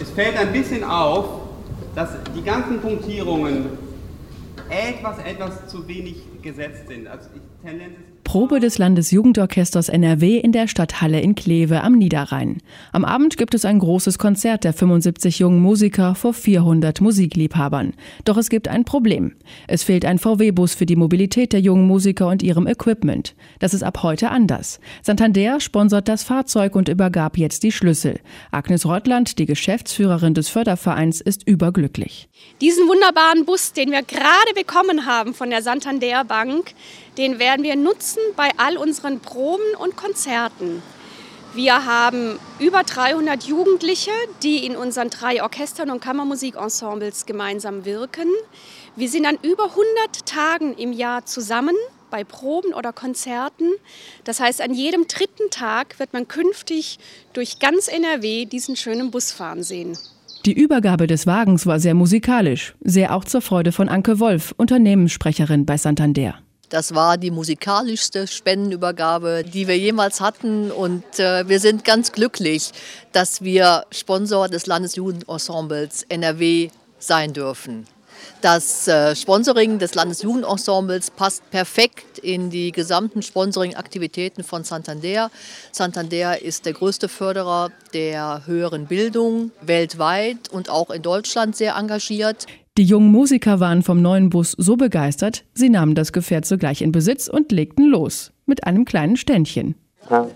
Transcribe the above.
Es fällt ein bisschen auf, dass die ganzen Punktierungen etwas, etwas zu wenig gesetzt sind. Also ich, Tendenz ist Probe des Landesjugendorchesters NRW in der Stadthalle in Kleve am Niederrhein. Am Abend gibt es ein großes Konzert der 75 jungen Musiker vor 400 Musikliebhabern. Doch es gibt ein Problem. Es fehlt ein VW-Bus für die Mobilität der jungen Musiker und ihrem Equipment. Das ist ab heute anders. Santander sponsert das Fahrzeug und übergab jetzt die Schlüssel. Agnes Reutland, die Geschäftsführerin des Fördervereins, ist überglücklich. Diesen wunderbaren Bus, den wir gerade bekommen haben von der Santander Bank, den werden wir nutzen bei all unseren Proben und Konzerten. Wir haben über 300 Jugendliche, die in unseren drei Orchestern und Kammermusikensembles gemeinsam wirken. Wir sind an über 100 Tagen im Jahr zusammen bei Proben oder Konzerten. Das heißt, an jedem dritten Tag wird man künftig durch ganz NRW diesen schönen Bus fahren sehen. Die Übergabe des Wagens war sehr musikalisch, sehr auch zur Freude von Anke Wolf, Unternehmenssprecherin bei Santander. Das war die musikalischste Spendenübergabe, die wir jemals hatten. Und äh, wir sind ganz glücklich, dass wir Sponsor des Landesjugendensembles NRW sein dürfen. Das äh, Sponsoring des Landesjugendensembles passt perfekt in die gesamten Sponsoring-Aktivitäten von Santander. Santander ist der größte Förderer der höheren Bildung weltweit und auch in Deutschland sehr engagiert. Die jungen Musiker waren vom neuen Bus so begeistert, sie nahmen das Gefährt sogleich in Besitz und legten los. Mit einem kleinen Ständchen. Musik